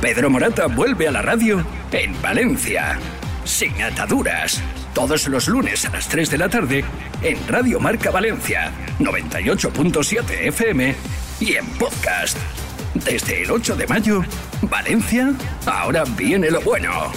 Pedro Morata vuelve a la radio en Valencia. Sin ataduras. Todos los lunes a las 3 de la tarde en Radio Marca Valencia, 98.7 FM y en podcast. Desde el 8 de mayo, Valencia, ahora viene lo bueno.